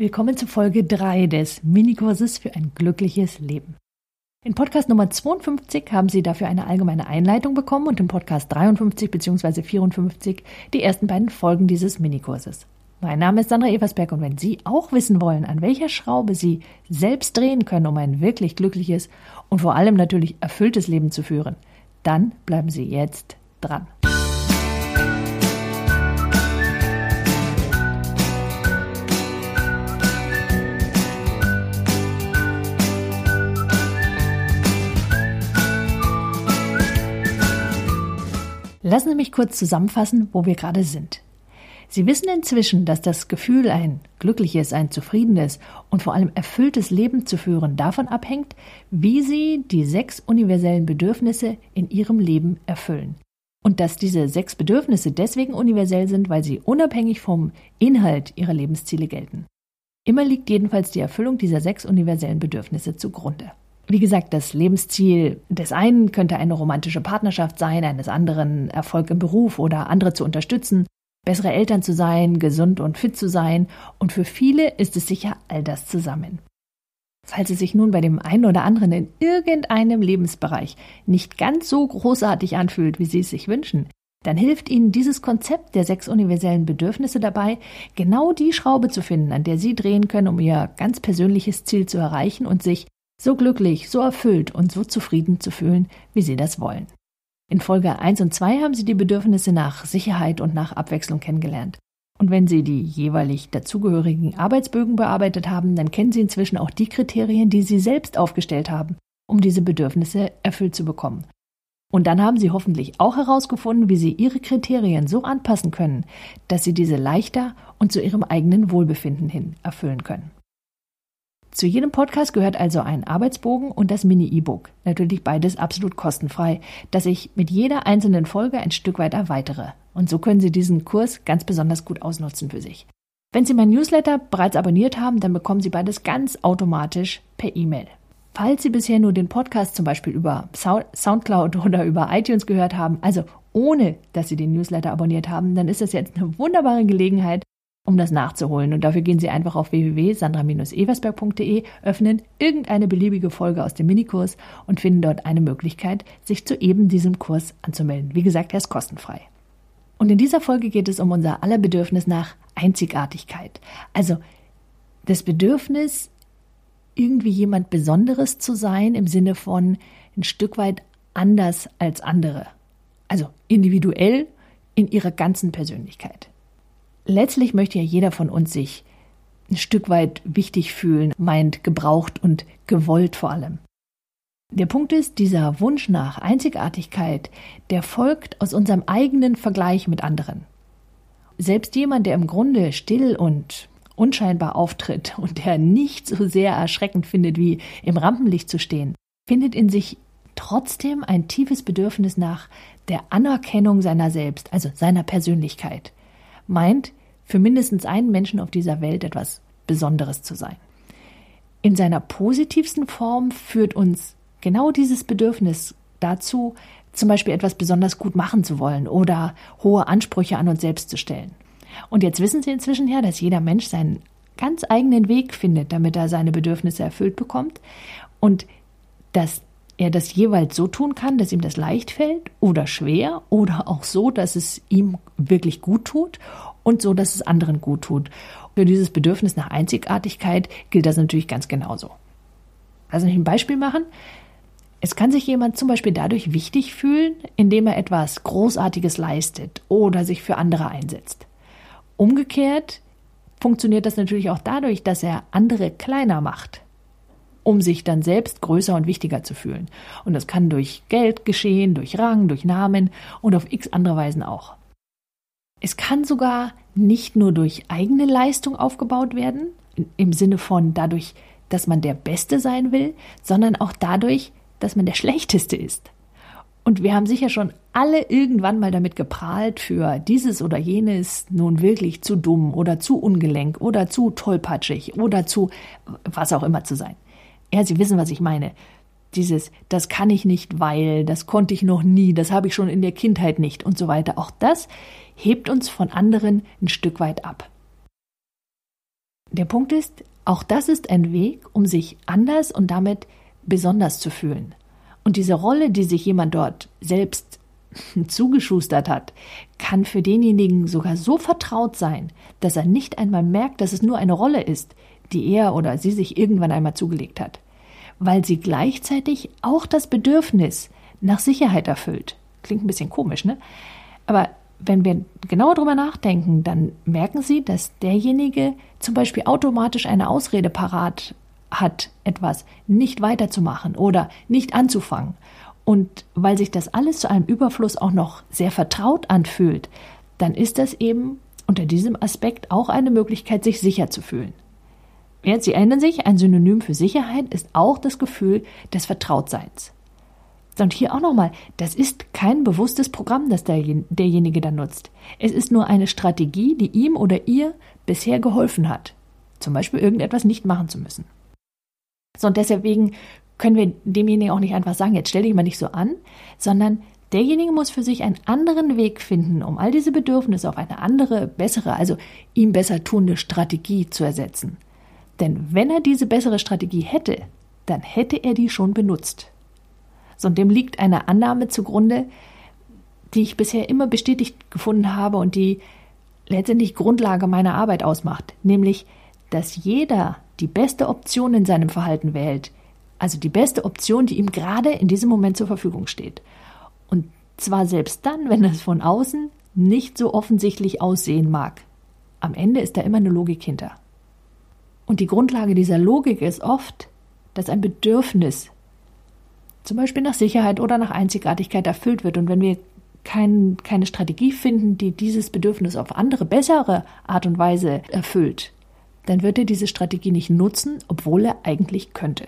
Willkommen zu Folge 3 des Minikurses für ein glückliches Leben. In Podcast Nummer 52 haben Sie dafür eine allgemeine Einleitung bekommen und im Podcast 53 bzw. 54 die ersten beiden Folgen dieses Minikurses. Mein Name ist Sandra Eversberg und wenn Sie auch wissen wollen, an welcher Schraube Sie selbst drehen können, um ein wirklich glückliches und vor allem natürlich erfülltes Leben zu führen, dann bleiben Sie jetzt dran. Lassen Sie mich kurz zusammenfassen, wo wir gerade sind. Sie wissen inzwischen, dass das Gefühl, ein glückliches, ein zufriedenes und vor allem erfülltes Leben zu führen, davon abhängt, wie Sie die sechs universellen Bedürfnisse in Ihrem Leben erfüllen. Und dass diese sechs Bedürfnisse deswegen universell sind, weil sie unabhängig vom Inhalt Ihrer Lebensziele gelten. Immer liegt jedenfalls die Erfüllung dieser sechs universellen Bedürfnisse zugrunde. Wie gesagt, das Lebensziel des einen könnte eine romantische Partnerschaft sein, eines anderen Erfolg im Beruf oder andere zu unterstützen, bessere Eltern zu sein, gesund und fit zu sein, und für viele ist es sicher all das zusammen. Falls es sich nun bei dem einen oder anderen in irgendeinem Lebensbereich nicht ganz so großartig anfühlt, wie Sie es sich wünschen, dann hilft Ihnen dieses Konzept der sechs universellen Bedürfnisse dabei, genau die Schraube zu finden, an der Sie drehen können, um Ihr ganz persönliches Ziel zu erreichen und sich so glücklich, so erfüllt und so zufrieden zu fühlen, wie Sie das wollen. In Folge 1 und 2 haben Sie die Bedürfnisse nach Sicherheit und nach Abwechslung kennengelernt. Und wenn Sie die jeweilig dazugehörigen Arbeitsbögen bearbeitet haben, dann kennen Sie inzwischen auch die Kriterien, die Sie selbst aufgestellt haben, um diese Bedürfnisse erfüllt zu bekommen. Und dann haben Sie hoffentlich auch herausgefunden, wie Sie Ihre Kriterien so anpassen können, dass Sie diese leichter und zu Ihrem eigenen Wohlbefinden hin erfüllen können. Zu jedem Podcast gehört also ein Arbeitsbogen und das Mini-E-Book. Natürlich beides absolut kostenfrei, das ich mit jeder einzelnen Folge ein Stück weit erweitere. Und so können Sie diesen Kurs ganz besonders gut ausnutzen für sich. Wenn Sie mein Newsletter bereits abonniert haben, dann bekommen Sie beides ganz automatisch per E-Mail. Falls Sie bisher nur den Podcast zum Beispiel über Soundcloud oder über iTunes gehört haben, also ohne dass Sie den Newsletter abonniert haben, dann ist das jetzt eine wunderbare Gelegenheit, um das nachzuholen. Und dafür gehen Sie einfach auf www.sandra-eversberg.de, öffnen irgendeine beliebige Folge aus dem Minikurs und finden dort eine Möglichkeit, sich zu eben diesem Kurs anzumelden. Wie gesagt, er ist kostenfrei. Und in dieser Folge geht es um unser aller Bedürfnis nach Einzigartigkeit. Also das Bedürfnis, irgendwie jemand Besonderes zu sein, im Sinne von ein Stück weit anders als andere. Also individuell in ihrer ganzen Persönlichkeit letztlich möchte ja jeder von uns sich ein Stück weit wichtig fühlen, meint gebraucht und gewollt vor allem. Der Punkt ist, dieser Wunsch nach Einzigartigkeit, der folgt aus unserem eigenen Vergleich mit anderen. Selbst jemand, der im Grunde still und unscheinbar auftritt und der nicht so sehr erschreckend findet, wie im Rampenlicht zu stehen, findet in sich trotzdem ein tiefes Bedürfnis nach der Anerkennung seiner selbst, also seiner Persönlichkeit. Meint, für mindestens einen Menschen auf dieser Welt etwas Besonderes zu sein. In seiner positivsten Form führt uns genau dieses Bedürfnis dazu, zum Beispiel etwas besonders gut machen zu wollen oder hohe Ansprüche an uns selbst zu stellen. Und jetzt wissen Sie inzwischen ja, dass jeder Mensch seinen ganz eigenen Weg findet, damit er seine Bedürfnisse erfüllt bekommt und dass er das jeweils so tun kann, dass ihm das leicht fällt oder schwer oder auch so, dass es ihm wirklich gut tut und so, dass es anderen gut tut. Für dieses Bedürfnis nach Einzigartigkeit gilt das natürlich ganz genauso. Also ich ein Beispiel machen. Es kann sich jemand zum Beispiel dadurch wichtig fühlen, indem er etwas Großartiges leistet oder sich für andere einsetzt. Umgekehrt funktioniert das natürlich auch dadurch, dass er andere kleiner macht, um sich dann selbst größer und wichtiger zu fühlen. Und das kann durch Geld geschehen, durch Rang, durch Namen und auf x andere Weisen auch. Es kann sogar nicht nur durch eigene Leistung aufgebaut werden, im Sinne von dadurch, dass man der Beste sein will, sondern auch dadurch, dass man der Schlechteste ist. Und wir haben sicher schon alle irgendwann mal damit geprahlt, für dieses oder jenes nun wirklich zu dumm oder zu ungelenk oder zu tollpatschig oder zu was auch immer zu sein. Ja, Sie wissen, was ich meine. Dieses, das kann ich nicht, weil, das konnte ich noch nie, das habe ich schon in der Kindheit nicht und so weiter. Auch das hebt uns von anderen ein Stück weit ab. Der Punkt ist, auch das ist ein Weg, um sich anders und damit besonders zu fühlen. Und diese Rolle, die sich jemand dort selbst zugeschustert hat, kann für denjenigen sogar so vertraut sein, dass er nicht einmal merkt, dass es nur eine Rolle ist, die er oder sie sich irgendwann einmal zugelegt hat, weil sie gleichzeitig auch das Bedürfnis nach Sicherheit erfüllt. Klingt ein bisschen komisch, ne? Aber wenn wir genauer drüber nachdenken, dann merken Sie, dass derjenige zum Beispiel automatisch eine Ausrede parat hat, etwas nicht weiterzumachen oder nicht anzufangen. Und weil sich das alles zu einem Überfluss auch noch sehr vertraut anfühlt, dann ist das eben unter diesem Aspekt auch eine Möglichkeit, sich sicher zu fühlen. Ja, Sie erinnern sich, ein Synonym für Sicherheit ist auch das Gefühl des Vertrautseins. Und hier auch nochmal, das ist kein bewusstes Programm, das derjenige da nutzt. Es ist nur eine Strategie, die ihm oder ihr bisher geholfen hat. Zum Beispiel irgendetwas nicht machen zu müssen. So, und deswegen können wir demjenigen auch nicht einfach sagen, jetzt stell dich mal nicht so an, sondern derjenige muss für sich einen anderen Weg finden, um all diese Bedürfnisse auf eine andere, bessere, also ihm besser tuende Strategie zu ersetzen. Denn wenn er diese bessere Strategie hätte, dann hätte er die schon benutzt. So, und dem liegt eine Annahme zugrunde, die ich bisher immer bestätigt gefunden habe und die letztendlich Grundlage meiner Arbeit ausmacht, nämlich, dass jeder die beste Option in seinem Verhalten wählt, also die beste Option, die ihm gerade in diesem Moment zur Verfügung steht. Und zwar selbst dann, wenn es von außen nicht so offensichtlich aussehen mag. Am Ende ist da immer eine Logik hinter. Und die Grundlage dieser Logik ist oft, dass ein Bedürfnis zum Beispiel nach Sicherheit oder nach Einzigartigkeit erfüllt wird. Und wenn wir kein, keine Strategie finden, die dieses Bedürfnis auf andere, bessere Art und Weise erfüllt, dann wird er diese Strategie nicht nutzen, obwohl er eigentlich könnte.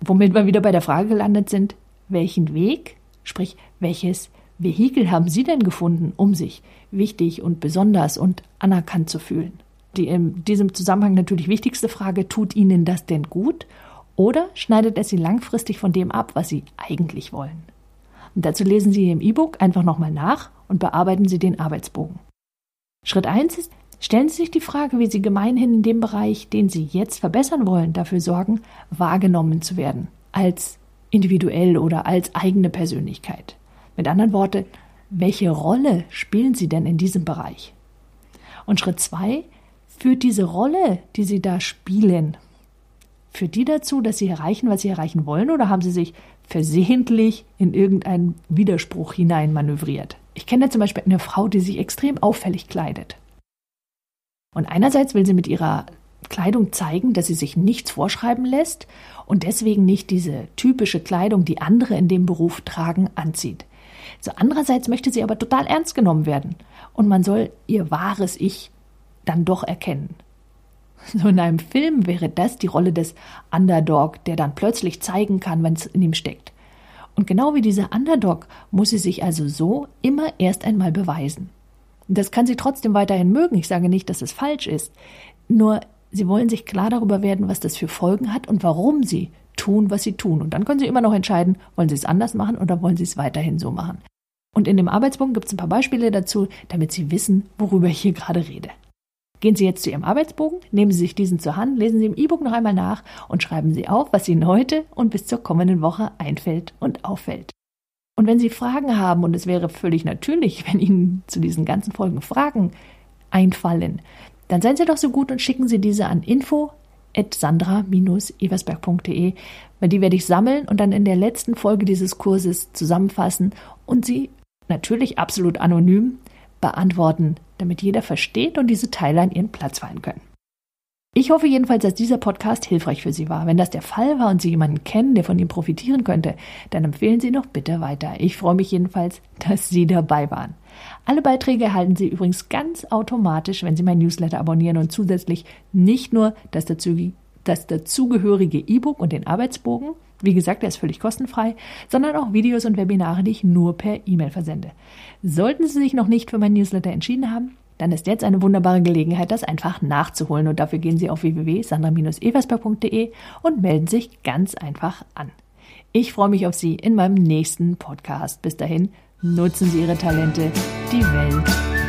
Womit wir wieder bei der Frage gelandet sind, welchen Weg, sprich welches Vehikel haben Sie denn gefunden, um sich wichtig und besonders und anerkannt zu fühlen? Die in diesem Zusammenhang natürlich wichtigste Frage, tut Ihnen das denn gut oder schneidet es Sie langfristig von dem ab, was Sie eigentlich wollen? Und dazu lesen Sie im E-Book einfach nochmal nach und bearbeiten Sie den Arbeitsbogen. Schritt 1 ist, stellen Sie sich die Frage, wie Sie gemeinhin in dem Bereich, den Sie jetzt verbessern wollen, dafür sorgen, wahrgenommen zu werden, als individuell oder als eigene Persönlichkeit. Mit anderen Worten, welche Rolle spielen Sie denn in diesem Bereich? Und Schritt 2, führt diese Rolle, die Sie da spielen, Führt die dazu, dass sie erreichen, was sie erreichen wollen, oder haben sie sich versehentlich in irgendeinen Widerspruch hineinmanövriert? Ich kenne zum Beispiel eine Frau, die sich extrem auffällig kleidet. Und einerseits will sie mit ihrer Kleidung zeigen, dass sie sich nichts vorschreiben lässt und deswegen nicht diese typische Kleidung, die andere in dem Beruf tragen, anzieht. So andererseits möchte sie aber total ernst genommen werden und man soll ihr wahres Ich dann doch erkennen. So in einem Film wäre das die Rolle des Underdog, der dann plötzlich zeigen kann, wenn es in ihm steckt. Und genau wie dieser Underdog muss sie sich also so immer erst einmal beweisen. Das kann sie trotzdem weiterhin mögen. Ich sage nicht, dass es falsch ist. Nur sie wollen sich klar darüber werden, was das für Folgen hat und warum sie tun, was sie tun. Und dann können sie immer noch entscheiden, wollen sie es anders machen oder wollen sie es weiterhin so machen. Und in dem Arbeitsbogen gibt es ein paar Beispiele dazu, damit Sie wissen, worüber ich hier gerade rede. Gehen Sie jetzt zu Ihrem Arbeitsbogen, nehmen Sie sich diesen zur Hand, lesen Sie im E-Book noch einmal nach und schreiben Sie auf, was Ihnen heute und bis zur kommenden Woche einfällt und auffällt. Und wenn Sie Fragen haben, und es wäre völlig natürlich, wenn Ihnen zu diesen ganzen Folgen Fragen einfallen, dann seien Sie doch so gut und schicken Sie diese an info sandra-eversberg.de, weil die werde ich sammeln und dann in der letzten Folge dieses Kurses zusammenfassen und sie natürlich absolut anonym beantworten, damit jeder versteht und diese Teile an ihren Platz fallen können. Ich hoffe jedenfalls, dass dieser Podcast hilfreich für Sie war. Wenn das der Fall war und Sie jemanden kennen, der von ihm profitieren könnte, dann empfehlen Sie noch bitte weiter. Ich freue mich jedenfalls, dass Sie dabei waren. Alle Beiträge erhalten Sie übrigens ganz automatisch, wenn Sie mein Newsletter abonnieren und zusätzlich nicht nur das, dazu, das dazugehörige E-Book und den Arbeitsbogen, wie gesagt, der ist völlig kostenfrei, sondern auch Videos und Webinare, die ich nur per E-Mail versende. Sollten Sie sich noch nicht für mein Newsletter entschieden haben, dann ist jetzt eine wunderbare Gelegenheit, das einfach nachzuholen. Und dafür gehen Sie auf www.sandra-eversberg.de und melden sich ganz einfach an. Ich freue mich auf Sie in meinem nächsten Podcast. Bis dahin, nutzen Sie Ihre Talente. Die Welt